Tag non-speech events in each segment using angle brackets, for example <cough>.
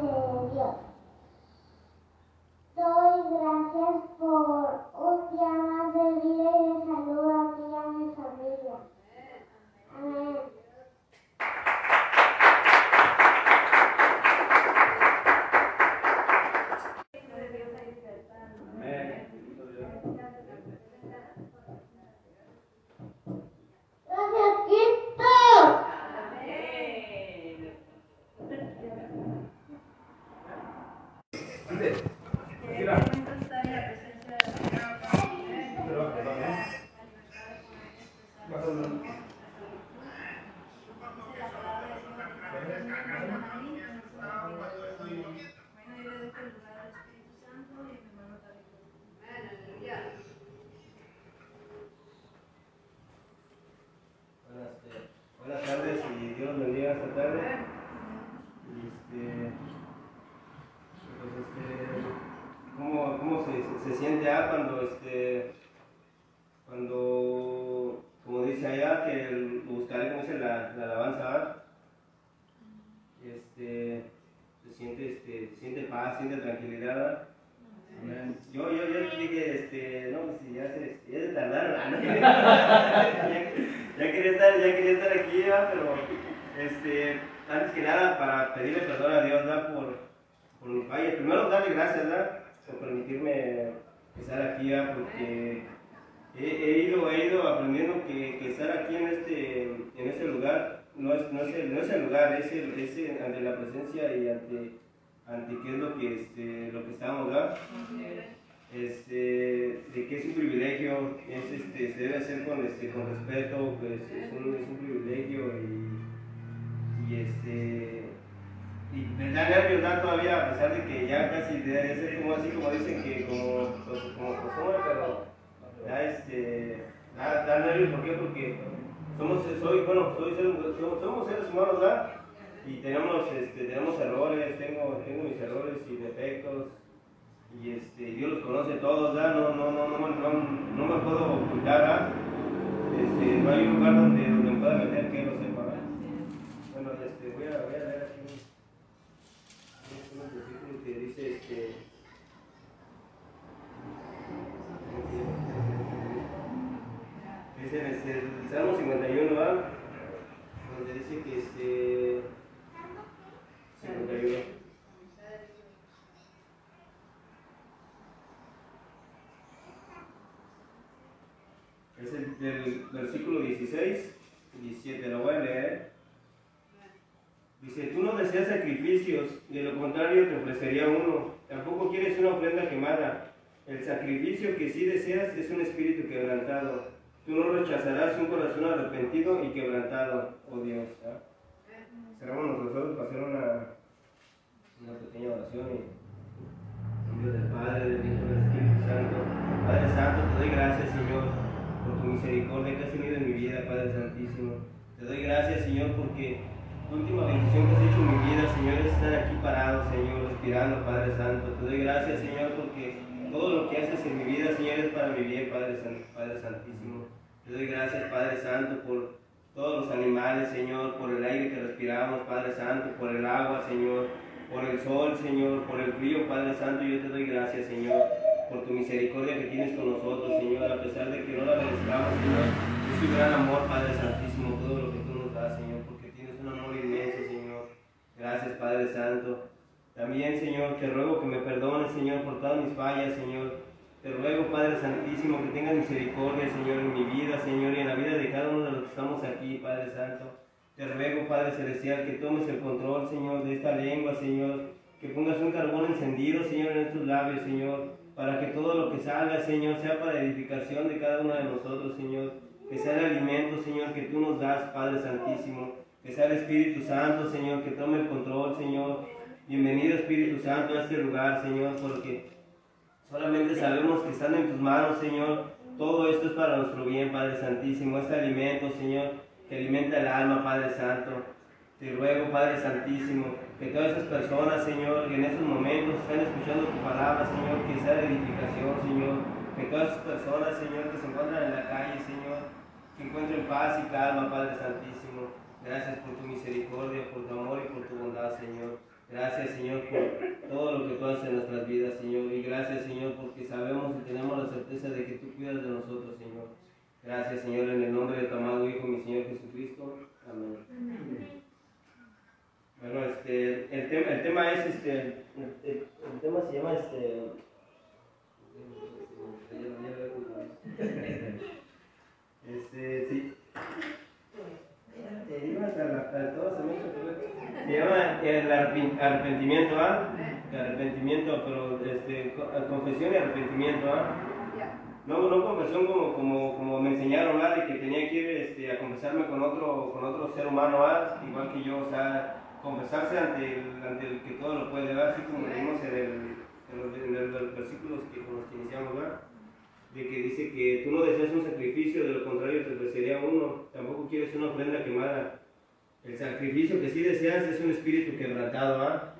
Dios. Doy gracias por un día más de vida y de salud aquí a mi familia. Amén. Gracias, Cristo. Buenas, eh, buenas tardes y Dios los bendiga esta tarde. Y este, pues este, ¿cómo, cómo se, se siente ah, cuando, este, cuando, como dice allá, que el- buscaré, como dice la, la alabanza, ah? este, se siente, este, siente paz, siente tranquilidad. Yo, yo, yo dije, este, no, si ya se, ya se tardaron, ¿no? <laughs> ya, quería estar, ya quería estar aquí, ¿verdad? pero este, antes que nada para pedirle perdón a Dios ¿verdad? por, por mi falla. Primero darle gracias ¿verdad? por permitirme estar aquí, ¿verdad? porque he, he ido, he ido aprendiendo que, que estar aquí en este, en este lugar no es, no es, el, no es el lugar, es, el, es el- ante la presencia y ante, ante qué es lo que, este, lo que estamos, ¿verdad? este, de que es un privilegio, es, este, se debe hacer con, este, con respeto, pues es un, es un privilegio y, y este y me da nervios da todavía a pesar de que ya casi debe ser como así como dicen que como, pues, como costumbre, pero da este da, da nervios ¿por qué? porque somos soy bueno soy somos, somos seres humanos ¿verdad? y tenemos este, tenemos errores, tengo, tengo mis errores y defectos y este, Dios los conoce todos, ¿verdad? No, no, no, no, no, no me puedo ocultar, ¿verdad? Este, no hay un lugar donde, donde me pueda meter que lo sepa, ¿verdad? Bueno, este, voy, a, voy a leer aquí un, un versículo que dice, este, dice en este, el Salmo 51, ¿verdad? Donde dice que este, 51. Es el del versículo 16 y 17, lo voy a leer. Dice, tú no deseas sacrificios, de lo contrario te ofrecería uno. Tampoco quieres una ofrenda quemada. El sacrificio que sí deseas es un espíritu quebrantado. Tú no rechazarás un corazón arrepentido y quebrantado, oh Dios. ¿ah? Cerramos ojos para hacer una, una pequeña oración y en del Padre, del Hijo del Espíritu Santo. Padre Santo, te doy gracias, Señor, tu misericordia que has tenido en mi vida, Padre Santísimo. Te doy gracias, Señor, porque la última bendición que has hecho en mi vida, Señor, es estar aquí parado, Señor, respirando, Padre Santo. Te doy gracias, Señor, porque todo lo que haces en mi vida, Señor, es para mi bien, Padre, San- Padre Santísimo. Te doy gracias, Padre Santo, por todos los animales, Señor, por el aire que respiramos, Padre Santo, por el agua, Señor, por el sol, Señor, por el frío, Padre Santo. Yo te doy gracias, Señor, por tu misericordia que tienes con nosotros, Señor, a pesar de que no la merezcamos, Señor. Es tu gran amor, Padre Santísimo, todo lo que tú nos das, Señor, porque tienes un amor inmenso, Señor. Gracias, Padre Santo. También, Señor, te ruego que me perdones, Señor, por todas mis fallas, Señor. Te ruego, Padre Santísimo, que tengas misericordia, Señor, en mi vida, Señor, y en la vida de cada uno de los que estamos aquí, Padre Santo. Te ruego, Padre Celestial, que tomes el control, Señor, de esta lengua, Señor. Que pongas un carbón encendido, Señor, en estos labios, Señor. Para que todo lo que salga, Señor, sea para edificación de cada uno de nosotros, Señor. Que sea el alimento, Señor, que tú nos das, Padre Santísimo. Que sea el Espíritu Santo, Señor, que tome el control, Señor. Bienvenido, Espíritu Santo, a este lugar, Señor, porque Solamente sabemos que están en tus manos, Señor. Todo esto es para nuestro bien, Padre Santísimo. Este alimento, Señor, que alimenta el alma, Padre Santo. Te ruego, Padre Santísimo, que todas esas personas, Señor, que en estos momentos están escuchando tu palabra, Señor, que sea de edificación, Señor. Que todas esas personas, Señor, que se encuentran en la calle, Señor, que encuentren paz y calma, Padre Santísimo. Gracias por tu misericordia, por tu amor y por tu bondad, Señor. Gracias, Señor, por todo lo que tú haces en nuestras vidas, Señor. Y gracias, Señor, porque sabemos y tenemos la certeza de que tú cuidas de nosotros, Señor. Gracias, Señor, en el nombre de tu amado Hijo, mi Señor Jesucristo. Amén. Bueno, este, el, tema, el tema es, este, el, el, tema se llama, este, este, sí. Se llama el arrepentimiento, ¿ah? Arrepentimiento, pero este, confesión y arrepentimiento, ¿ah? No, no confesión como, como, como me enseñaron, ¿ah? De que tenía que ir este, a confesarme con otro, con otro ser humano, ¿ah? Igual que yo, o sea, confesarse ante el, ante el que todo lo puede, ¿verdad? Así como leímos en, el, en, los, en los versículos que, con los que iniciamos, ¿verdad? De que dice que tú no deseas un sacrificio, de lo contrario te ofrecería uno, tampoco quieres una ofrenda quemada. El sacrificio que sí deseas es un espíritu quebrantado, ¿ah?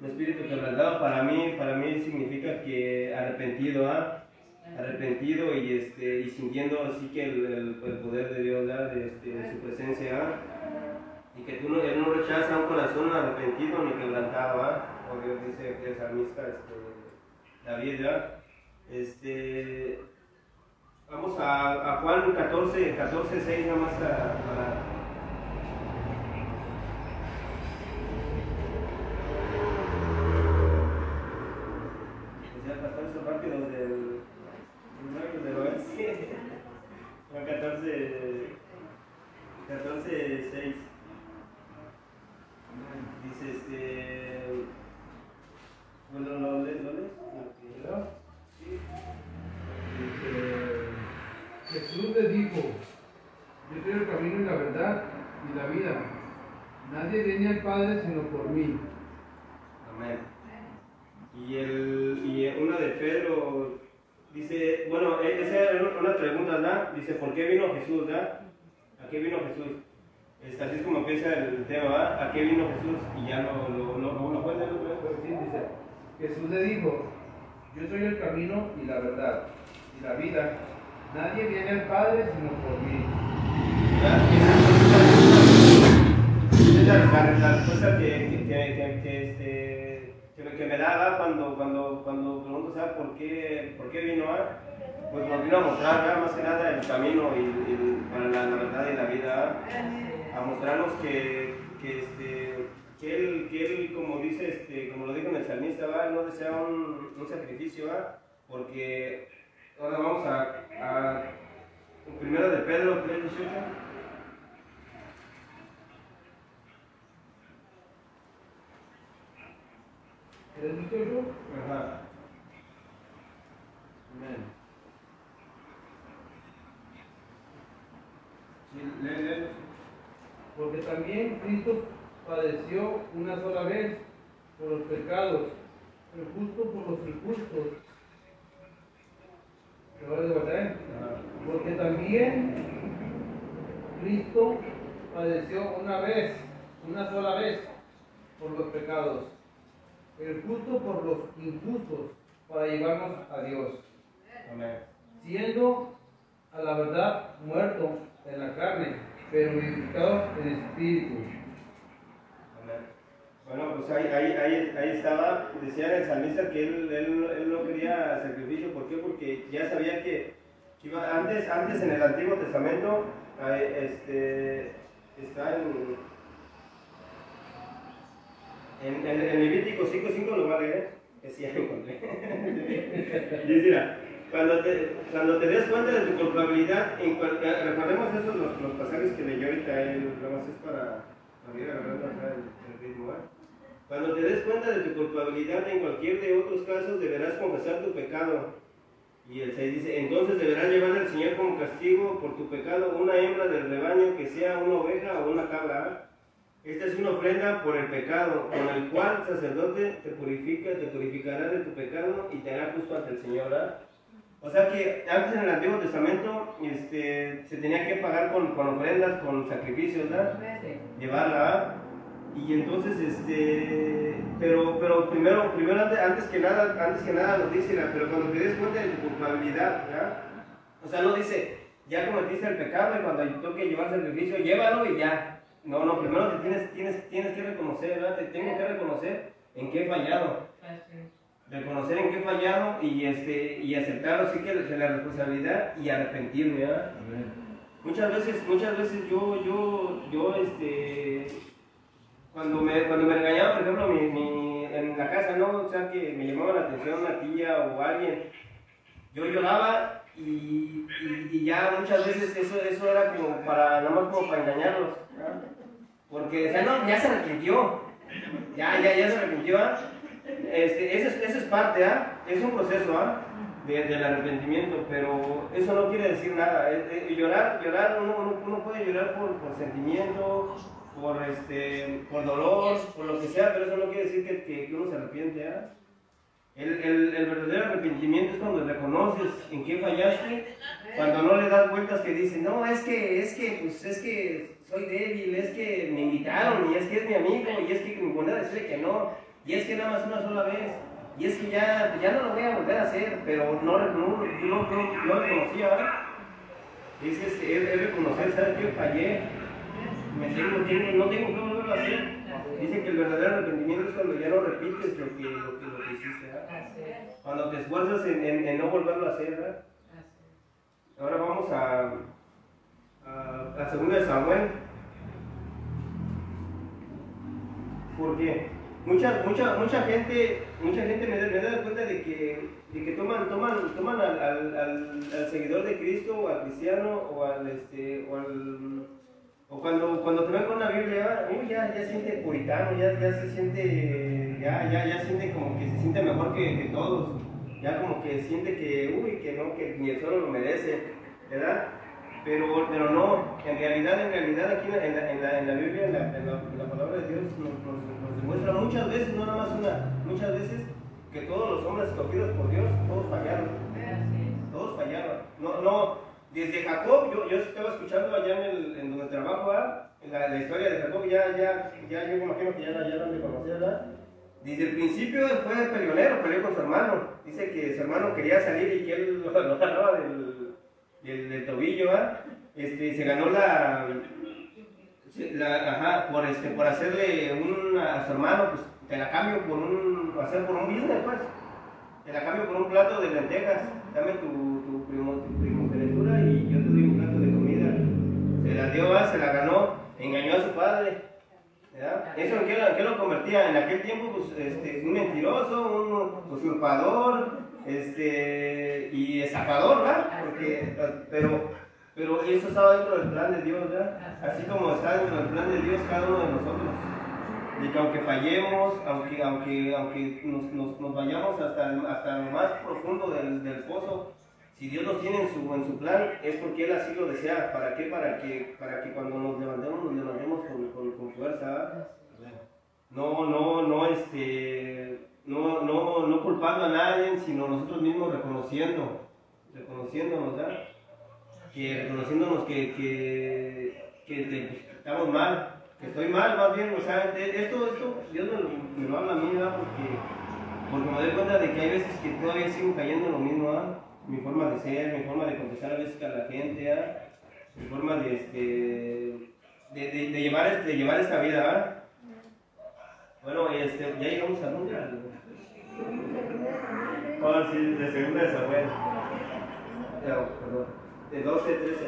Un espíritu quebrantado para mí, para mí significa que arrepentido, ¿ah? Arrepentido y, este, y sintiendo así que el, el, poder de Dios, ¿ah? de, este, de, su presencia, ¿ah? Y que tú no, rechazas un corazón arrepentido ni quebrantado, ¿ah? Porque dice que el salmista este, David, ¿ah? Este, vamos a, a, Juan 14, 14, 6 nada más para Padre sino por mí. Amén. Y, el, y una de Pedro dice, bueno, e, esa es una pregunta, ¿verdad? Dice, ¿por qué vino Jesús, verdad? ¿A qué vino Jesús? Es, así es como empieza el tema, ¿verdad? ¿A qué vino Jesús? Y ya lo, lo, lo, lo puede pues sí, dice, Jesús le dijo, yo soy el camino y la verdad y la vida. Nadie viene al Padre sino por mí. La, respuesta que, que, que, este, que, me da cuando, cuando, cuando pregunto, ¿sabes por qué, por qué vino? a Pues nos vino a mostrar más que nada el camino y, para la, la, verdad y la vida, a mostrarnos que, este, que, él, que él, como dice, este, como lo dijo en el salmista, no desea un, un sacrificio, ¿va? porque ahora vamos a, a primero de Pedro 3.18. ¿Eres dichoso? Ajá. Amén. Sí, Porque también Cristo padeció una sola vez por los pecados, el justo por los injustos. Porque también Cristo padeció una vez, una sola vez, por los pecados el justo por los injustos, para llevarnos a Dios. Siendo a la verdad muerto en la carne, pero vivificados en espíritu. Bueno, pues ahí, ahí, ahí, ahí, estaba, decía el salmista que él, él, él, no quería sacrificio, ¿por qué? Porque ya sabía que, iba, antes, antes en el Antiguo Testamento este, está en en, en, en Levítico 5.5 lo va a leer, que sí ya lo encontré. <laughs> Dice, cuando te, cuando te des cuenta de tu culpabilidad, en cual, eh, recordemos esos los, los, pasajes que leyó ahorita él, nada más es para, para ir agarrando acá el, el ritmo. ¿eh? Cuando te des cuenta de tu culpabilidad en cualquier de otros casos, deberás confesar tu pecado. Y el 6 dice, entonces deberás llevar al Señor como castigo por tu pecado una hembra del rebaño que sea una oveja o una cabra. Esta es una ofrenda por el pecado, con el cual el sacerdote te purifica, te purificará de tu pecado y te hará justo ante el Señor. O sea que antes en el Antiguo Testamento este, se tenía que pagar con, con ofrendas, con sacrificios, ¿verdad? Llevarla. Y entonces, este, pero, pero primero, primero antes, antes, que nada, antes que nada nos dice, pero cuando te des cuenta de tu culpabilidad, ¿verdad? O sea, no dice, ya cometiste el pecado y cuando toque llevar sacrificio, llévalo y ya No, no, primero te tienes, tienes, tienes que reconocer, ¿verdad? Te tengo que reconocer en qué he fallado. Reconocer en qué he fallado y, este, y aceptar así que la responsabilidad y arrepentirme, ¿verdad? Muchas veces, muchas veces yo, yo, yo, este, cuando me, cuando me regañaba, por ejemplo, mi, mi, en la casa, ¿no? O sea, que me llamaba la atención una tía o alguien, yo lloraba y, y, y ya muchas veces eso, eso era como para, nada más como para engañarlos, ¿verdad? Porque decían, no, ya se arrepintió, ya, ya, ya se arrepintió, ¿ah? Este, eso, es, es parte, ¿ah? Es un proceso, ¿ah? de- del arrepentimiento, pero eso no quiere decir nada. Eh, eh, llorar, llorar uno, uno- puede llorar por, por sentimiento, por, este, por dolor, por lo que sea, pero eso no quiere decir que, que- uno se arrepiente. ¿ah? El, el- el verdadero arrepentimiento es cuando reconoces en qué fallaste, cuando no le das vueltas que dices, no, es que, es que, pues es que soy débil, es que me invitaron, y es que es mi amigo, y es que me pone a decirle que no, y es que nada más una sola vez, y es que ya, ya no lo voy a volver a hacer, pero no, no, no, no, no, no reconocía. Dices, es, es reconocer, ¿sabes qué? Fallé, me tengo, tengo- no tengo que volverlo a hacer. Dicen que el verdadero arrepentimiento es cuando ya no repites lo que, lo que, lo que hiciste, ¿verdad? Cuando te esfuerzas en, en- en no volverlo a hacer, ¿verdad? Ahora vamos a, a, a 2 de Samuel. ¿Por qué? Mucha, mucha, mucha gente, mucha gente me, me da cuenta de que, de que toman, toman, toman al, al, seguidor de Cristo o al cristiano o al este o al o cuando, cuando te ven con la Biblia, uy, ya, ya siente puritano, ya, ya se siente, ya, ya, ya siente como que se siente mejor que, todos, ya como que siente que, uy, que no, que ni el suelo lo merece, ¿verdad? Pero, pero no, en realidad, en realidad aquí en la, en la, en la, Biblia, en la, en la- palabra de Dios nos, nos, demuestra muchas veces, no nada más una, muchas veces, que todos los hombres escogidos por Dios, todos fallaron, todos fallaron. No, no, desde Jacob, yo, yo estaba escuchando allá en, el, en donde trabajo. En la, la historia de Jacob, ya, ya, ya, yo me imagino que ya ya la han de conocer, ¿verdad? Desde el principio fue peleonero, peleó con su hermano. Dice que su hermano quería salir y que él lo, <laughs> lo agarraba del, del, del tobillo, ¿verdad? Este, se ganó la, la- ajá, por, este, por hacerle un, a su hermano, pues te la cambio por un, hacer por un business, pues. Te la cambio por un plato de lentejas. Dame tu, tu, primo, tu primogenitura y yo te doy un plato de comida. Se la dio, ¿verdad? se la ganó, engañó a su padre. ¿Verdad? ¿Eso en qué, lo- en qué lo convertía? En aquel tiempo, pues, este, un mentiroso, un usurpador, este, y estafador, ¿verdad? Porque, pero, pero eso estaba dentro del plan de Dios, ¿verdad? Así como está dentro del plan de Dios cada uno de nosotros. Y que aunque fallemos, aunque, aunque, aunque nos, nos, nos vayamos hasta, hasta lo más profundo del, del pozo, si Dios nos tiene en su, en su plan, es porque Él así lo desea. ¿Para qué? Para que, para que cuando nos levantemos, nos levantemos con, con, con fuerza. No, no, no, este, no, no, no culpando a nadie, sino nosotros mismos reconociendo, reconociéndonos, ¿verdad? Que reconociéndonos que, que, pues, estamos mal, que estoy mal, más bien, o sea, esto, esto, Dios me lo, me lo habla a mí, ¿verdad? Porque, porque me doy cuenta de que hay veces que todavía sigo cayendo en lo mismo, ¿verdad? Mi forma de ser, mi forma de contestar a veces a la gente, ¿verdad? Mi forma de, este, de, de, de llevar, de llevar esta vida, ¿verdad? Bueno, este, ya llegamos a dónde? Al- Oh, sí, de segunda de Samuel. No, perdón. De 12, 13.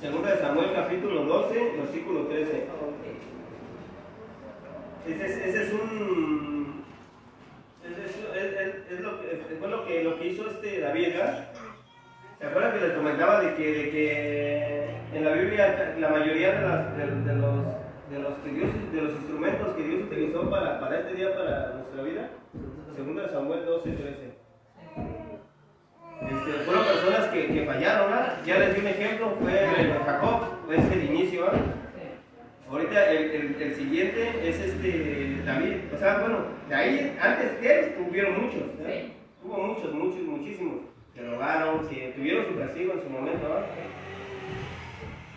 Segunda de Samuel, capítulo 12, versículo 13. Ese es, ese es un. Es, es- es- lo que, fue lo que, lo que hizo este David, ¿verdad? ¿Se acuerdan que les comentaba de que, de que en la Biblia la mayoría de, las- de- los, de, los de los instrumentos que Dios utilizó para, para este día, para nuestra vida? Segunda de Samuel 12, 13. Este, fueron personas que, que fallaron, ¿verdad? Ya les di un ejemplo, fue Jacob, fue este el inicio, ¿verdad? Ahorita el, el, el siguiente es este David. O sea, bueno, de ahí, antes que él, tuvieron muchos. ¿verdad? Sí. Hubo muchos, muchos, muchísimos. Que robaron, que tuvieron su castigo en su momento. ¿verdad?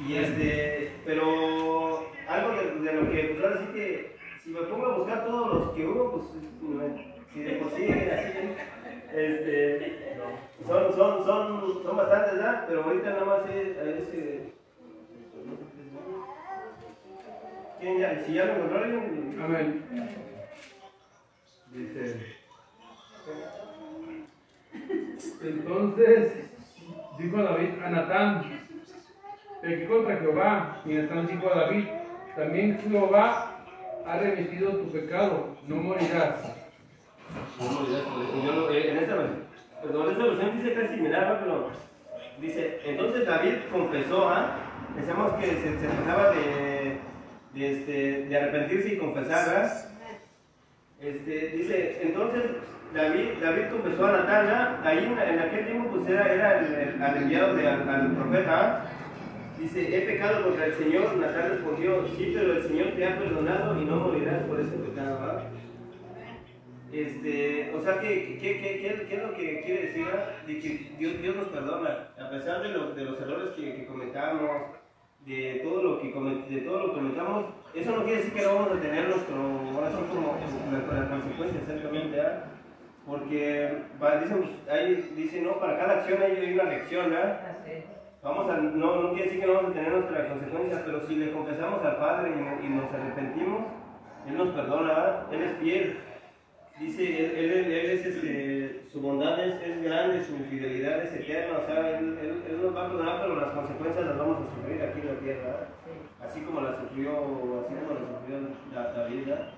Y este, pero algo de, de lo que, pues ahora sí que, si me pongo a buscar todos los que hubo, pues, si de por sí, así, Este, son, son, son, son bastantes, ¿verdad? Pero ahorita nada más es, es, eh, ¿Quién ya? Si ya lo encontró alguien, Amén. Dice. Entonces dijo David a Natán, pequé contra Jehová. Y Natán dijo a David, también Jehová ha remitido tu pecado, no morirás. No, yo lo- eh, en esta versión, perdón, esta versión dice casi similar, ¿no? pero dice, entonces David confesó, ¿ah? Decíamos que se, se trataba de, este, de arrepentirse y confesar, ¿verdad? Este, dice, entonces David, confesó a Natán, ¿ah? ahí en, aquel tiempo pues era, el, enviado de, al, profeta. Dice, he pecado contra el Señor, Natán respondió, sí, pero el Señor te ha perdonado y no morirás por ese pecado, ¿verdad? Este, o sea, ¿qué, qué, qué, qué- es lo que quiere decir? ah? De que Dios, Dios nos perdona, a pesar de, lo- de los errores que cometamos, de todo lo que de todo lo que cometamos, eso no quiere decir que no vamos a tener nuestro corazón como las consecuencias, exactamente, ¿ah? Porque va, dicen, ahí dice, no, para cada acción hay, hay una lección, ¿ah? Vamos a, no, no quiere decir que no vamos a tener nuestras consecuencias, pero si le confesamos al Padre y, y nos arrepentimos, Él nos perdona, ¿verdad? Él es fiel. Dice, Él, él- él es, este, su bondad es, es grande, su fidelidad es eterna, o sea, él, él- nos va a perdonar, pero las consecuencias las vamos a sufrir aquí en la tierra. Así como las sufrió, así como las sufrió Da- David, ¿verdad?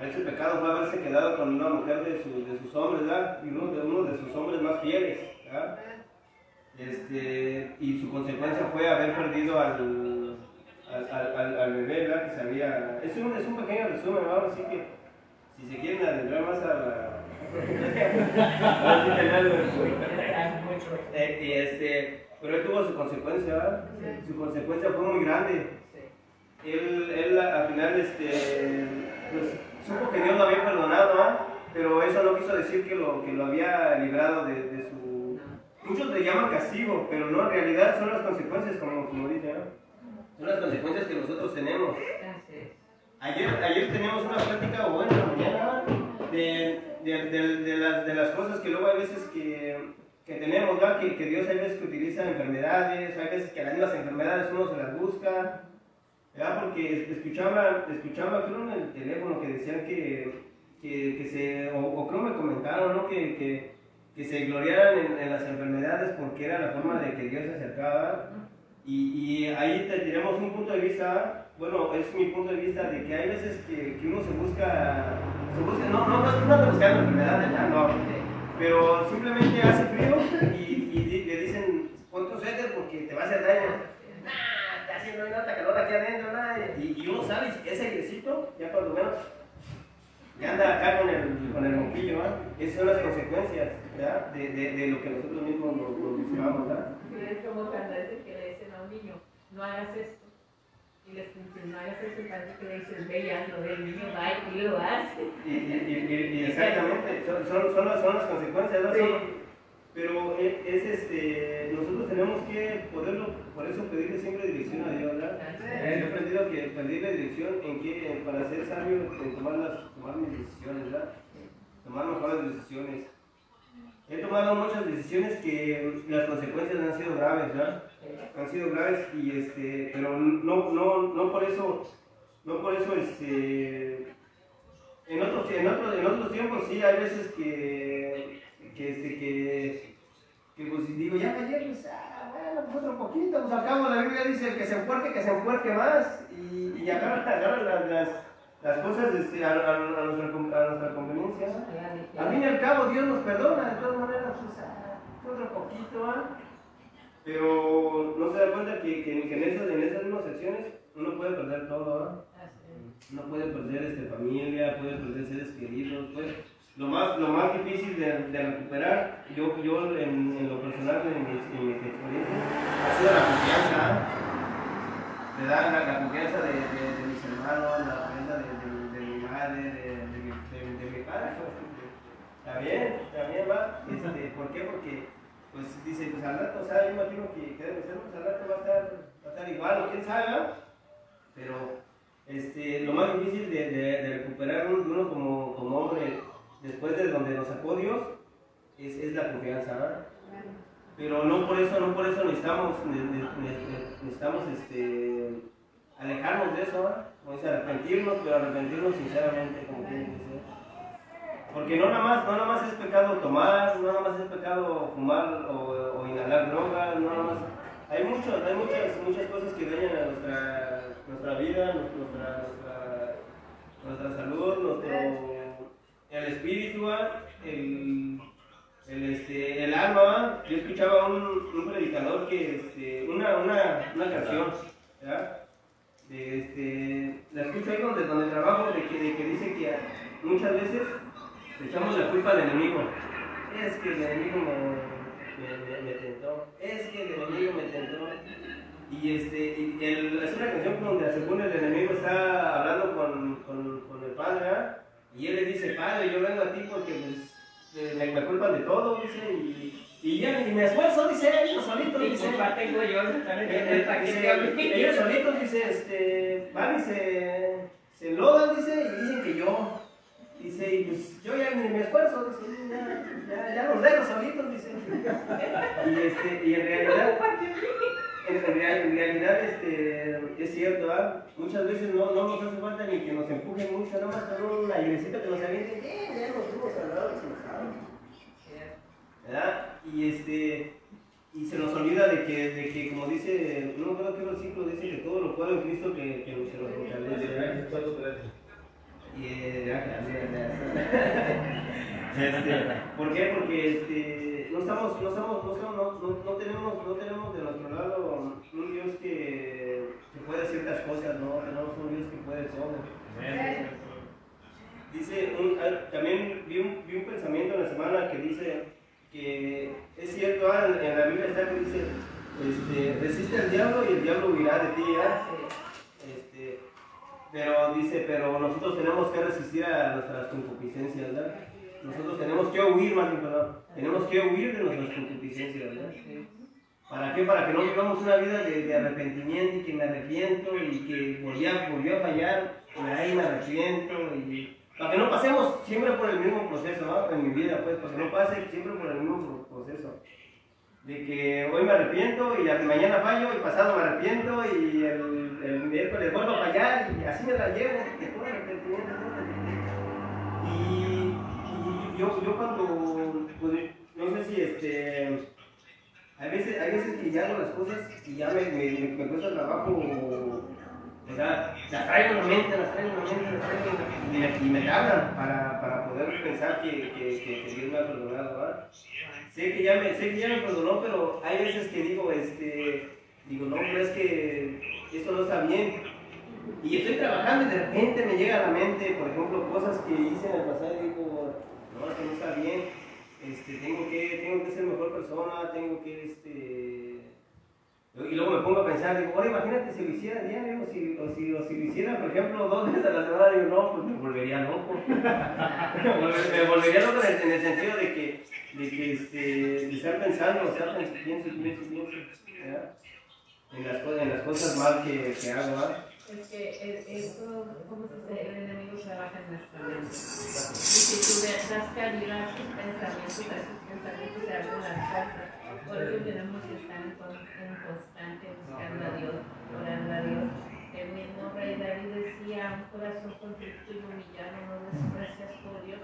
Ese pecado fue haberse quedado con una mujer de, su- de sus hombres, ¿verdad? Y uno de, uno de sus hombres más fieles, ¿verdad? Este, y su consecuencia fue haber perdido al, al, al, al- bebé, ¿verdad? Que se había... Es un, es un pequeño resumen, ¿verdad? Así que si se quieren adentrar más a la... <laughs> Eh, y este, pero él tuvo su consecuencia, ¿verdad? Su consecuencia fue muy grande. Él, él al final, este, pues, supo que Dios lo había perdonado, ¿verdad? Pero eso no quiso decir que lo, que lo había librado de, de su... Muchos le llaman castigo, pero no, en realidad son las consecuencias, como, como dice, ¿no? Son las consecuencias que nosotros tenemos. Ayer, ayer teníamos una plática en la mañana de, de, de, de las, de las cosas que luego hay veces que, que tenemos, ¿verdad? Que, que Dios hay veces que utiliza enfermedades, hay veces que las mismas enfermedades uno se las busca, ¿verdad? Porque escuchaba, escuchaba creo en el teléfono que decían que, que, que se, o, o creo me comentaron, ¿no? Que, que se gloriaran en, en las enfermedades porque era la forma de que Dios se acercaba. Y, y ahí te tenemos un punto de vista, bueno, es mi punto de vista de que hay veces que, que uno se busca, se busca no, no, no, no anda buscando enfermedades, ya no, pero simplemente hace frío y, y le dicen, pon tu suéter porque te va a hacer daño. Nah, está haciendo una calor aquí adentro, nah, y, y uno sabe ese airecito, ya cuando menos, ya anda acá con el, con el moquillo, ¿verdad? Esas son las consecuencias, ¿verdad? De, de, de lo que nosotros mismos nos, nos buscamos, ¿verdad? Es como cuando veces que le dicen a un niño, no hagas esto. Y hagas esto, y parece que le dicen, ve ya, no, el niño va y lo hace. Y, y, y, <laughs> exactamente, son, son, son, las, son las consecuencias, ¿no? Son- pero es, es, este, nosotros tenemos que poderlo, por eso pedirle siempre dirección a Dios, ¿verdad? Yo he aprendido que pedirle dirección en que, para ser sabio, en tomar, las, tomar mis decisiones, ¿verdad? Tomar mejores decisiones. He tomado muchas decisiones que las consecuencias han sido graves, ¿verdad? Han sido graves y este, pero no, no, no por eso, no por eso este, en otros, en otros, en otros tiempos sí hay veces que, que, este, que, que pues digo, ya ayer, pues, ah, bueno, pues otro poquito, pues al cabo la Biblia dice que se enfuerque, que se enfuerque más, y, y las, las, las cosas este, a, a, a nuestra, a nuestra conveniencia. Al fin y al cabo Dios nos perdona, de todas maneras, pues, ah, otro poquito, ¿ah? Pero no se da cuenta que, que, que en, esas, en esas mismas secciones uno puede perder todo, ¿ah? Uno puede perder este, familia, puede perder seres queridos, pues. Lo más, lo más difícil de, de recuperar, yo, yo en, en lo personal, en mis, en mis experiencias, ha sido la confianza. ¿ah? Me da la, la confianza de, de, de mis hermanos, la confianza de, de- de mi madre, de, de mi, de- de mi padre. pues, Está bien, está bien, va. Este, ¿Por qué? Porque, pues, dice, pues al rato, o sea, yo imagino que, que debe ser, pues al rato va a estar, va a estar igual, o quién sabe. Pero, este, lo más difícil de, de, de recuperar uno, como, como hombre, después de donde nos sacó Dios, es, es la confianza, ¿verdad? Pero no por eso, no por eso necesitamos, ne- ne- ne- necesitamos este, alejarnos de eso, ¿verdad? Como dice, arrepentirnos, pero arrepentirnos sinceramente, como dice. Porque no nada más, no nada más es pecado tomar, no nada más es pecado fumar o, inhalar drogas, no nada más. Hay muchos, hay muchas, muchas cosas que dañan a nuestra, nuestra vida, nuestra, nuestra, salud, nuestro, el espíritu, el, el, este, el alma. Yo escuchaba un, un predicador que, este, una, una, una canción, ¿verdad? De, este, la escucho ahí donde, donde trabajo, de que, de que dice que muchas veces le echamos la culpa al enemigo. Es que el enemigo me, me, me- me tentó. Es que el enemigo me tentó. Y este, y el- es una canción donde según el enemigo está hablando con, con, con el padre, ¿verdad? Y él le dice, padre, yo vengo a ti porque pues, eh, me, me culpan de todo, dice, y, y ya y me esfuerzo, dice, ellos solitos, Y dice. culpa tengo yo Eh, eh, ellos solitos, dice, este, van y se, se enlodan, dice, y dicen que yo, dice, y pues yo ya ni me esfuerzo, dice, ya, ya, ya los dejo solitos, dice. Y, este, y en realidad, en, en real- en realidad, este, es cierto, ¿verdad? Muchas veces no, no nos hace falta ni que nos empujen mucho, nada más con un airecito que nos avienten, eh, ya nos fuimos al ¿verdad? Y este y se nos olvida de que, de que como dice, no me acuerdo qué versículo dice que todo lo puedo en Cristo que, que, que nos fortalece. ¿Verdad? Y eh, ya, ya, ya, ya. <laughs> Este, ¿Por qué? Porque este, no estamos, no estamos, no, no, no, tenemos, no tenemos de nuestro lado un Dios que, que puede ciertas cosas, no tenemos un Dios que puede todo. Dice, un- ah, también vi un, pensamiento en la semana que dice que es cierto, ah, en, la Biblia está que dice, este, resiste al diablo y el diablo huirá de ti. ¿ah? Pero dice, pero nosotros tenemos que resistir a nuestras concupiscencias, ¿verdad? Nosotros tenemos que huir, más bien, perdón, tenemos que huir de nuestras concupiscencias, ¿verdad? ¿Para qué? Para que no vivamos una vida de, arrepentimiento y que me arrepiento y que volví a, volvió a fallar, y ahí me arrepiento y para que no pasemos siempre por el mismo proceso, ¿no? En mi vida, pues, para que no pase siempre por el mismo pro- proceso. De que hoy me arrepiento y mañana fallo y pasado me arrepiento y el, el miércoles vuelvo a fallar y así me la llevo. Y, y yo, yo cuando, pues, no sé si este, hay veces, hay veces que ya hago las cosas y ya me, me, me, cuesta trabajo, o sea, las traigo en la mente, las traigo en la mente, las traigo y me, y me hablan para, para poder pensar que, que, Dios me ha perdonado. Sé que, ya me, sé que ya me perdonó, pero hay veces que digo, este, digo, no, pero es que esto no está bien. Y estoy trabajando y de repente me llega a la mente, por ejemplo, cosas que hice en el pasado y digo, no, esto no está bien este, tengo que, tengo que ser mejor persona, tengo que, este, y luego me pongo a pensar, digo, ahora imagínate si lo hiciera diario, o si, o si, o si lo hiciera, por ejemplo, dos veces a la semana, digo, no, pues me volvería loco. <laughs> me volvería loco en el, en el sentido de que, de que, este, estar pensando, sea, pienso, pienso, pienso. En las, en las cosas mal que, que hago, ¿verdad? Es que el- eso, ¿cómo se dice? El enemigo trabaja en nuestra mente. Y si tú le das cabida a sus pensamientos, a sus pensamientos se abren las puertas. Por eso tenemos que estar en constante buscando a Dios, orando a Dios. El mismo rey David decía, un corazón contrito y humillado no desprecias por Dios.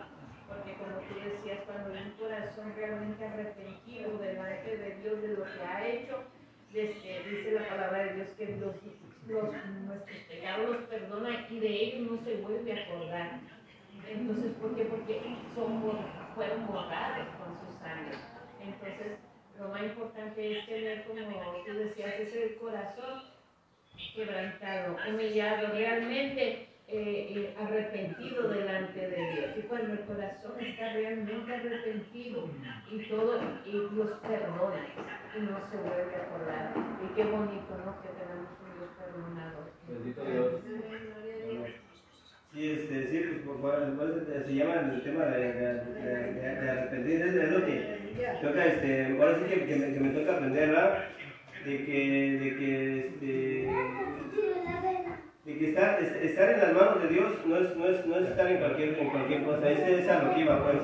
Porque como tú decías, cuando hay un corazón realmente arrepentido delante de Dios de lo que ha hecho, este, dice la palabra de Dios que los, nuestros pecados los perdona y de ellos no se vuelve a acordar. Entonces, ¿por qué? Porque son, fueron borrados con su sangre. Entonces, lo más importante es tener, como tú decías, ese corazón quebrantado, humillado, realmente eh, eh, arrepentido delante de Dios. Y cuando el corazón está realmente arrepentido y todo, y Dios perdona y no se vuelve a acordar. Y qué bonito, ¿no? Que tenemos un Dios perdonador. Bendito Dios. Sí, este, sí, pues, por favor, se llama el tema de, de, de, de- de arrepentir, es, es lo que toca, este, ahora sí que, que me, que me toca aprender, ¿verdad? De que, de que, este, de que estar, es- estar en las manos de Dios no es, no es, no es estar en cualquier, en cualquier cosa, ese es a lo que iba, pues.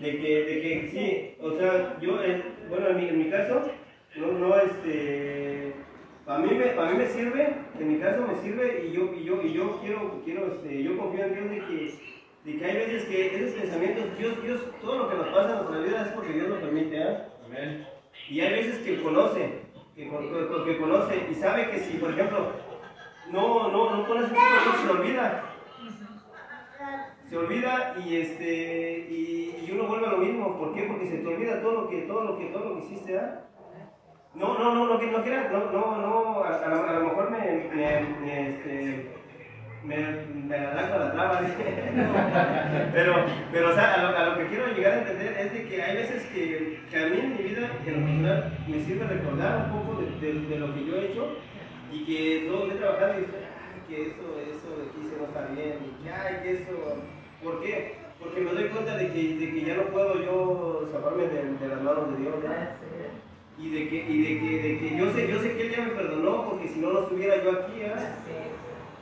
De que, de que sí, o sea, yo, eh, bueno, en mi, en mi caso, no, no, este, a mí me, a mí me sirve, en mi caso me sirve y yo, y yo, y yo quiero, quiero, este, yo confío en Dios de que, de que hay veces que esos pensamientos, Dios, Dios, todo lo que nos pasa en nuestra vida es porque Dios lo permite, ¿ah? Amén. Y hay veces que conoce, que, con- que conoce y sabe que si, por ejemplo, no, no, no pones un tipo de cosas, se olvida. Se olvida y este y, uno vuelve a lo mismo. ¿Por qué? Porque se te olvida todo lo que, todo lo que, todo lo que hiciste, ¿ah? No, no, no, no, no no, no, no, a, a a lo mejor me, me, me, este, me, me la traba, ¿sí? <laughs> pero, pero, o sea, a lo, a lo que quiero llegar a entender es de que hay veces que, que a mí en mi vida, en lo personal, me sirve recordar un poco de, de lo que yo he hecho y que todo he trabajado y dije, ay, que eso, eso de que hice no está bien, y que, ay, que eso, ¿por qué? Porque me doy cuenta de que, de que ya no puedo yo zafarme de, de las manos de Dios, ¿verdad? Y de que, y de que, de que yo sé, yo sé que él ya me perdonó, porque si no, no estuviera yo aquí, ¿ah?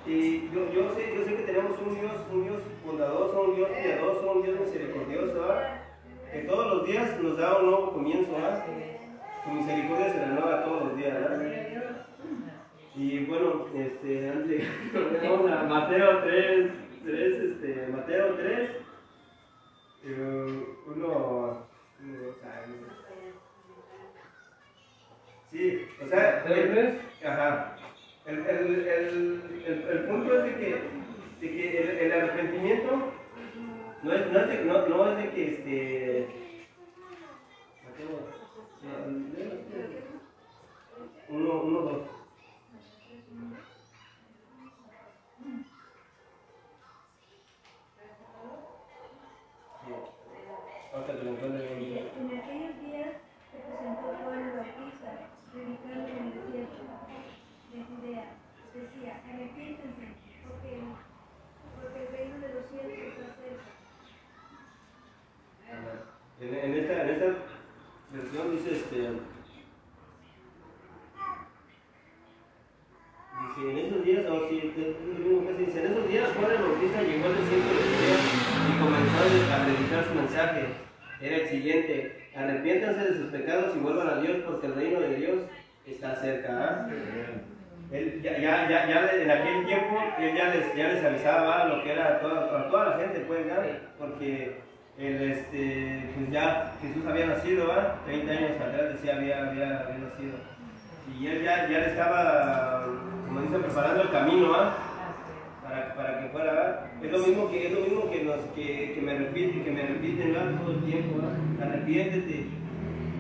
Y yo, yo, sé, yo sé que tenemos un Dios, un Dios bondadoso, un Dios piadoso, un Dios misericordioso, ¿ah? Que todos los días nos da un nuevo comienzo, ¿ah? Su misericordia se renueva todos los días, ¿ah? Y bueno, este, antes de- vamos a Mateo 3, 3, este, Mateo 3, eh, uno, no. Sí, o sea, ¿Mateo el- tres? Ajá. El, el, el, el, el punto es de que, de que el, arrepentimiento no es, no, es de, no, no es de que este. Uno, uno, dos. Sí. Ahorita te lo encuentro en el- En aquellos días se presentó Juan el Bautista, predicando en el desierto de Judea. Decía, arrepiéntense, porque, porque el reino de los cielos está cerca. En, en esta, en esta versión dice este. Dice, en esos días, o dice, en esos días Juan el Bautista llegó al desierto de Judea y comenzó a predicar su mensaje. Era el siguiente, arrepiéntanse de sus pecados y vuelvan a Dios porque el reino de Dios está cerca. ¿ah? Él ya, ya, ya, ya en aquel tiempo él ya les, ya les avisaba lo que era toda, toda la gente, pues, ya, porque el, este, pues ya Jesús había nacido, ¿verdad? 30 años atrás decía había, había, había nacido. Y él ya, ya le estaba, como dice, preparando el camino, ¿ah? Para, para que fuera, ¿verdad? Es lo mismo que, es lo mismo que, nos, que, que me repiten, que me repiten ¿verdad? todo el tiempo, ¿verdad? Arrepiéntete.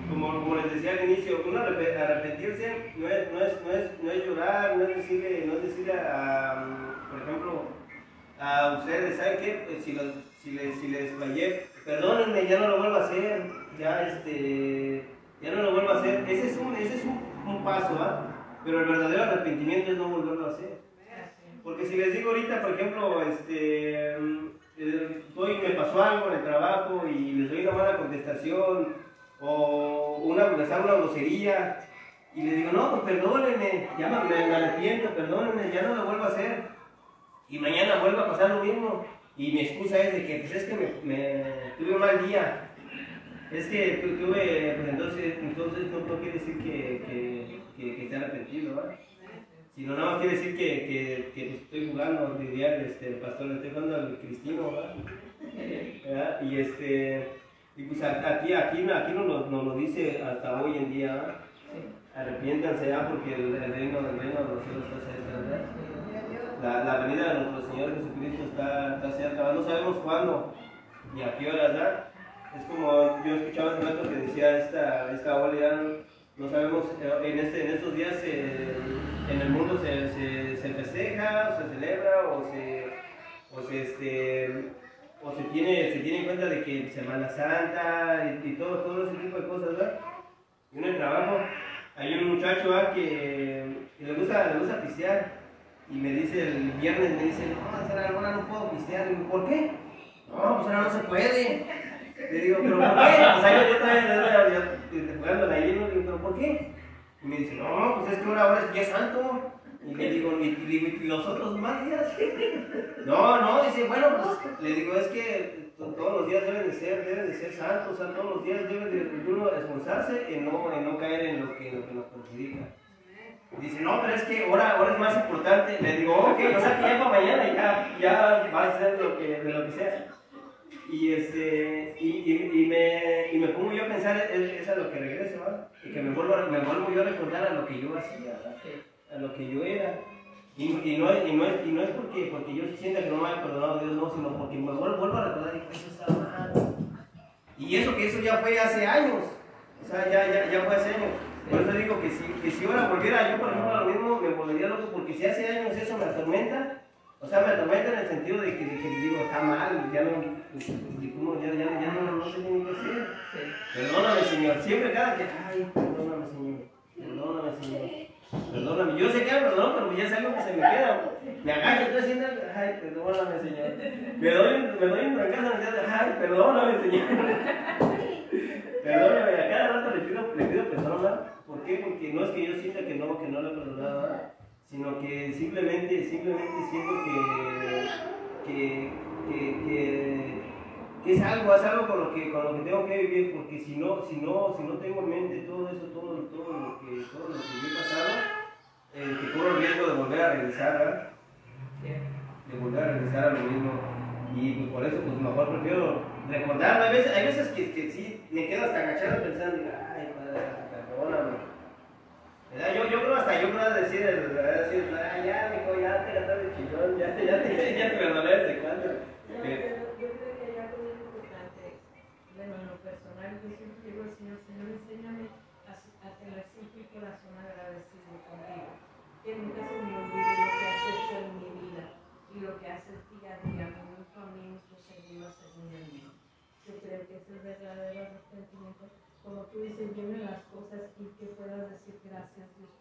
Como, como les decía al inicio, uno arrep- arrepentirse no es, no, es, no, es, no es llorar, no es decirle, no es decirle a, um, por ejemplo, a ustedes, ¿saben qué? Pues si, los, si, les, si les fallé, perdónenme, ya no lo vuelvo a hacer, ya este, ya no lo vuelvo a hacer. Ese es un, ese es un, un paso, ¿ah? Pero el verdadero arrepentimiento es no volverlo a hacer. Porque si les digo ahorita, por ejemplo, este, mm, eh, estoy- me pasó algo en el trabajo y les doy una mala contestación o una, les hago una grosería y les digo, no, pues perdónenme, ya me, me arrepiento, perdónenme, ya no lo vuelvo a hacer. Y mañana vuelve a pasar lo mismo. Y mi excusa es de que, pues es que me, tuve un mal día. Es que tu- tuve, pues entonces, entonces no, quiere decir que, que, que esté arrepentido, ¿verdad? Sino nada más quiere decir que, que, que estoy jugando, diría este, el pastor, estoy jugando al cristino, ¿verdad? ¿Verdad? Y este, y pues aquí, aquí, aquí nos lo, nos lo dice hasta hoy en día, ¿verdad? Arrepiéntanse ya porque el, el reino, el reino de los cielos está cerca, ¿verdad? La, la venida de nuestro Señor Jesucristo está, está cerca, no sabemos cuándo ni a qué horas, ¿verdad? Es como yo escuchaba hace rato que decía esta, esta ola, no sabemos, eh, en, este, en estos días en el mundo se, se, se festeja, se celebra, o se, o se, este, o se tiene, se tiene en cuenta de que Semana Santa y, todo, todo ese tipo de cosas, ¿verdad? Y en el trabajo hay un muchacho ¿verdad? que, le, gusta, le gusta pistear y me dice el viernes, me dice, no, no puedo pistear. Digo, ¿por qué? No, pues ahora no se puede. Le digo, ¿pero por qué? Sea, yo, yo todavía ahí, ¿no? Le digo, ¿pero por qué? Y me dice, no, pues es que ahora, ahora es día santo. Y le digo, y, y ¿y los otros más días? <laughs> No, no, dice, bueno, pues le digo, es que to- todos los días deben de ser, deben de ser santos, o sea, todos los días debe de uno esforzarse en no, en no caer en lo que, lo que nos perjudica. Dice, no, pero es que ahora, ahora es más importante. Le digo, ok, o sea que ya para mañana ya, ya va a ser lo que, de lo que sea. Y, este, y, y, y me, y me pongo yo a pensar, es, es a lo que regreso, ¿verdad? Y que me vuelvo, me vuelvo yo a recordar a lo que yo hacía, ¿verdad? a lo que yo era. Y, y, no, es- y, no es, y no es porque, porque yo sienta que no me haya perdonado Dios, no, sino porque me vuelvo, vuelvo a recordar y eso está mal. Y eso que eso ya fue hace años. O sea, ya, ya, ya fue hace años. Por eso digo que si, que si ahora volviera yo, por ejemplo, a lo mismo, me volvería loco, porque si hace años eso me atormenta, o sea, me atormenta en el sentido de que, de que digo, está mal, ya no, de cómo, ya, ya, ya no, no sé ni qué hacer. Perdóname, Señor. Siempre cada que, ay, perdóname, Señor. Perdóname, Señor. Perdóname. Yo sé que me perdonó, pero ya es algo que se me queda. Me agacho, estoy haciendo. Ay, perdóname, Señor. Me doy, me doy un dedo. Ay, perdóname, Señor. Perdóname. A cada rato le pido, le pido perdón, ¿verdad? ¿Por qué? Porque no es que yo sienta que no, que no le he perdonado, ¿verdad? Sino que simplemente, simplemente siento que, que, que, que, que es algo, es algo con lo que, con lo que tengo que vivir, porque si no, si no, si no tengo en mente todo eso, todo, todo lo que, todo lo que yo he pasado, eh, que corro el riesgo de volver a regresar, ¿verdad? de volver a regresar a lo mismo. Y pues por eso, pues mejor prefiero recordarlo. Hay veces, hay veces que, que sí me quedo hasta agachado pensando, ay, padre, perdóname. ¿Verdad? Yo, yo puedo decir, el- decir "Ah, ya, mijo, ya te gastaste ya te, ya te, ya te perdoné desde cuándo. No, Pero- yo creo que hay algo muy importante. Bueno, en lo personal, yo siempre digo Señor, Señor, enséñame a, a tener siempre el corazón agradecido contigo. Que nunca se me olvide lo que has hecho en mi vida y lo que haces día a día, minuto a minuto, segundo a segundo en. Yo creo que es el verdadero arrepentimiento. Como tú dices, vienen las cosas y que puedas decir gracias Dios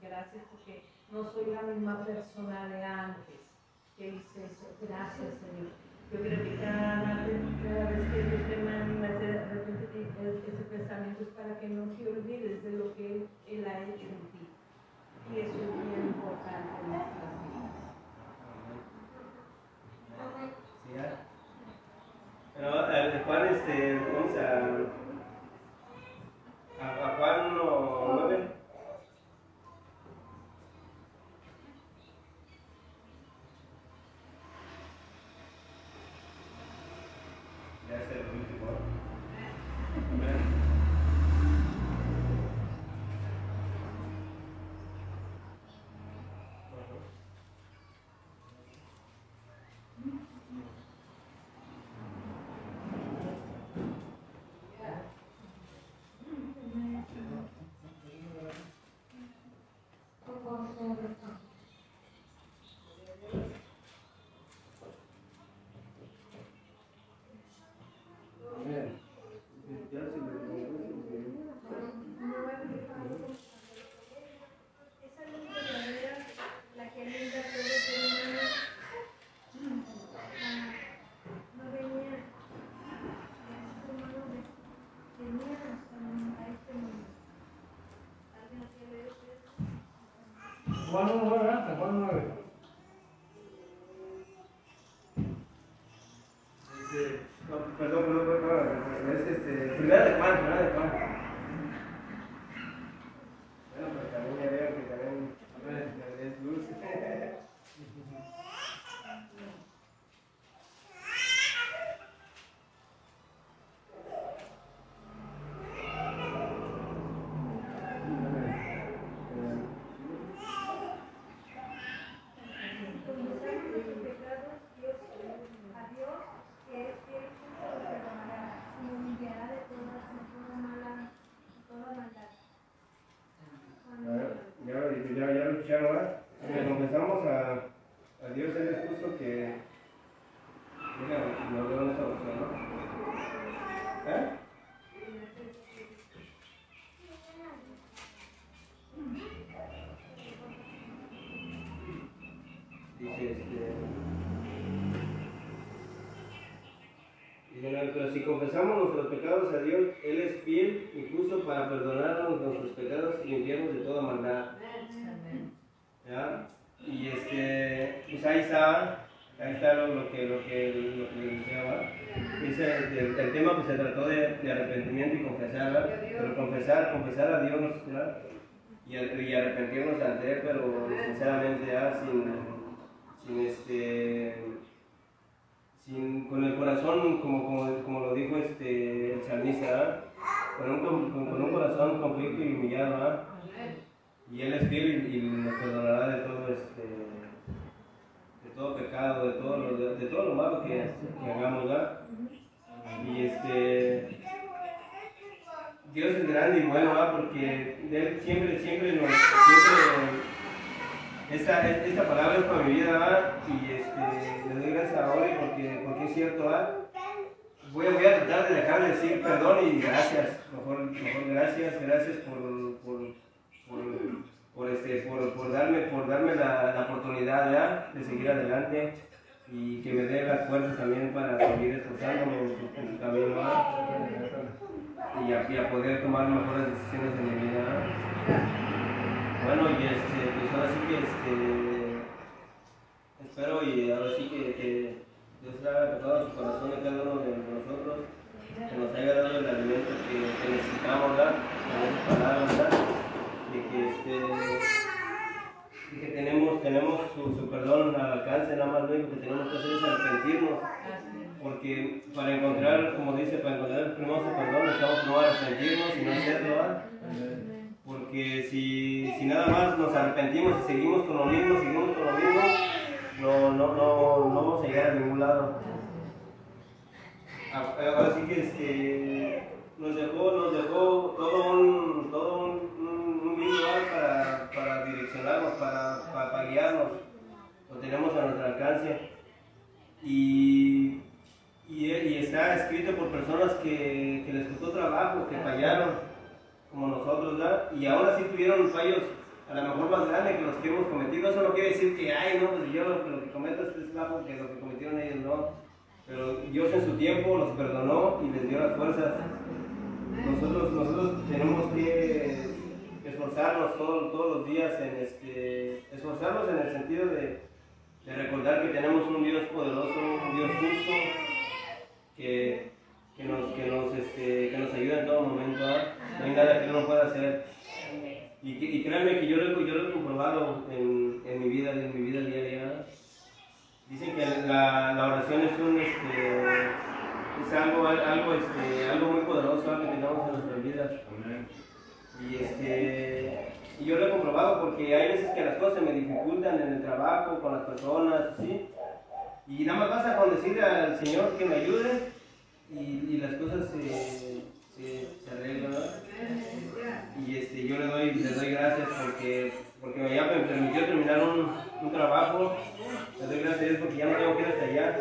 gracias porque no soy la misma persona de antes que hice eso. Gracias, Señor. Yo creo que cada, vez que Dios te manda ese, pensamiento es para que no te olvides de lo que Él, Él ha hecho en ti. Y eso es bien importante en nuestras vidas. Sí, ya. Pero eh, Juan, este, vamos a. A, a Juan 1.9. Ya es el último. Amén. Amén. Ya se me- Esa luz verdadera, la que alimenta a todo ser humano, ah, no venía de este mundo, ve- venía hasta a este mundo. ¿Alguien lo quiere leer ustedes? Juan 1, ¿verdad? San Juan 9. Este, no, perdón, perdón, perdón, es este, primera de Juan. Bueno, pues también ya veo que también es luz. Confesamos nuestros pecados, Dios, a Dios, que es fiel y justo, nos perdonará y nos limpiará de toda, de toda mala, toda maldad. A ver, Ya, ya, ya lo escucharon, ¿verdad? Le confesamos a, a Dios, Él es justo que. Mira, nos dio una solución, ¿no? ¿Eh? Dice este. Dice, "No, pero si confesamos nuestros pecados a Dios, Él es fiel y justo para perdonarnos nuestros pecados y limpiarnos de toda maldad. Amén. este, pues ahí está, ahí está lo, que, lo que, lo que ¿verdad? Dice, el, tema pues se trató de, arrepentimiento y confesar. Pero confesar, confesar a Dios. Y, y arrepentirnos ante Él, pero sinceramente, ¿verdad? Sin, sin este, con el corazón, como, como, como lo dijo este, el salmista. Con un, con, un corazón conflicto y humillado, ¿verdad? Y Él es fiel y, nos perdonará de todo este de todo pecado, de todo lo, de, de todo lo malo que, hagamos, ¿verdad? Y este Dios es grande y bueno, ¿verdad? Porque Él siempre, siempre nos, siempre esta, esta palabra es ¿verdad? Y este, le doy gracias a Oli porque, porque es cierto. Voy voy a tratar de dejar de decir perdón y gracias. Mejor, mejor gracias, gracias por, por, por, este, por, por darme, por darme la, la oportunidad ¿verdad? de seguir adelante y que me dé las fuerzas también para seguir esforzándome en su, camino y a, a poder tomar mejores decisiones en mi vida. Bueno, y este, pues ahora sí que este, espero y ahora sí que, que Dios haya tocado su corazón de cada uno de nosotros, que nos haya dado el alimento que, necesitamos dar, con esa palabra, ¿verdad? De que, este, de que tenemos, tenemos su, su perdón al alcance, nada más lo único que tenemos que hacer es arrepentirnos. Porque para encontrar, como dice, para encontrar el primero su perdón, necesitamos primero arrepentirnos y no hacerlo, ¿verdad? Porque si, si nada más nos arrepentimos y seguimos con lo mismo, seguimos con lo mismo, no, no, no, no vamos a llegar a ningún lado. A- Ahora sí que este, nos dejó, nos dejó todo un, todo un, un, ¿verdad? para, para direccionarnos, para, para, para guiarnos. Lo tenemos a nuestro alcance. Y, y, y está escrito por personas que, que les costó trabajo, que fallaron, como nosotros. Y ahora sí tuvieron fallos a lo mejor más grandes que los que hemos cometido. Eso no quiere decir que, ay, no, pues yo lo, que cometo es bajo que lo que cometieron ellos, no. Pero Dios en su tiempo los perdonó y les dio las fuerzas. Nosotros, nosotros tenemos que esforzarnos todos, todos los días en este, esforzarnos en el sentido de, de recordar que tenemos un Dios poderoso, un Dios justo, que, que nos, que, nos, este, que nos ayuda en todo momento. ¿ah? No hay nada que no pueda hacer. Y, y créanme que yo lo, he- comprobado en, mi vida, en mi vida diaria. Dicen que la, oración es este, es algo, este, algo muy poderoso algo que tenemos en nuestras vidas. Y este y yo lo he comprobado porque hay veces que las cosas me dificultan en el trabajo, con las personas, ¿sí? Y nada más basta con decirle al Señor que me ayude y las cosas se, se, ¿verdad? Y este, yo le doy, le doy gracias porque, porque me, ya me permitió terminar un, un trabajo. Le doy gracias porque ya no tengo que ir hasta allá.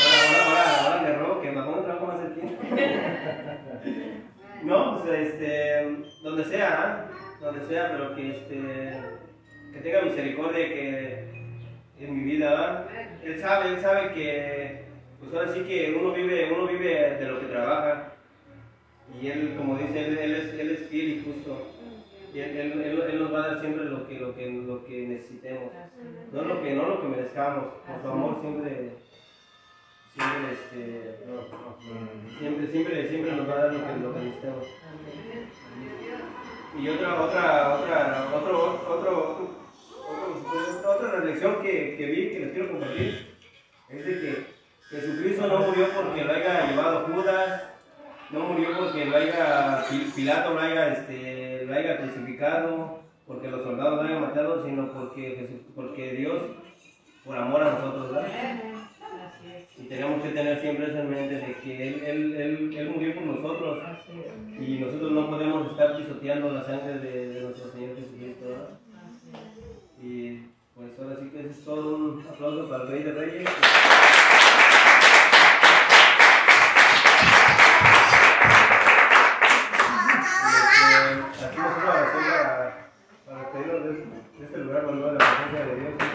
Ahora, ahora, ahora, ahora me robo que bajó un trabajo más cerquita. <laughs> No, pues este, donde sea, ¿ah? donde sea, pero que este, que tenga misericordia que en mi vida, ¿verdad? Él sabe, él sabe que, pues ahora sí que uno vive, uno vive de lo que trabaja. Y él, como dice, él, es, él es fiel y justo. Y él, él, nos va a dar siempre lo que, lo que, lo que necesitemos. No lo que, no lo que merezcamos. Por su amor siempre, siempre, este, siempre, siempre, siempre nos va a dar lo que, lo que necesitemos. Y otra, otra, otra, otro, otro- otra reflexión que, que vi, que les quiero compartir, es de que Jesucristo no murió porque lo haya llevado Judas, no murió porque lo haya, Pi- Pilato lo haya, este, lo haya crucificado, porque los soldados lo hayan matado, sino porque, Jesús, porque Dios, por amor a nosotros, ¿verdad? Y tenemos que tener siempre eso en mente de que Él, él, él, él murió por nosotros y nosotros no podemos estar pisoteando la sangre de, de nuestro Señor Jesucristo. ¿verdad? Y pues ahora sí que es todo un aplauso para el Rey de Reyes. Aquí nosotros para, para pedirnos de este lugar cuando la presencia de Dios.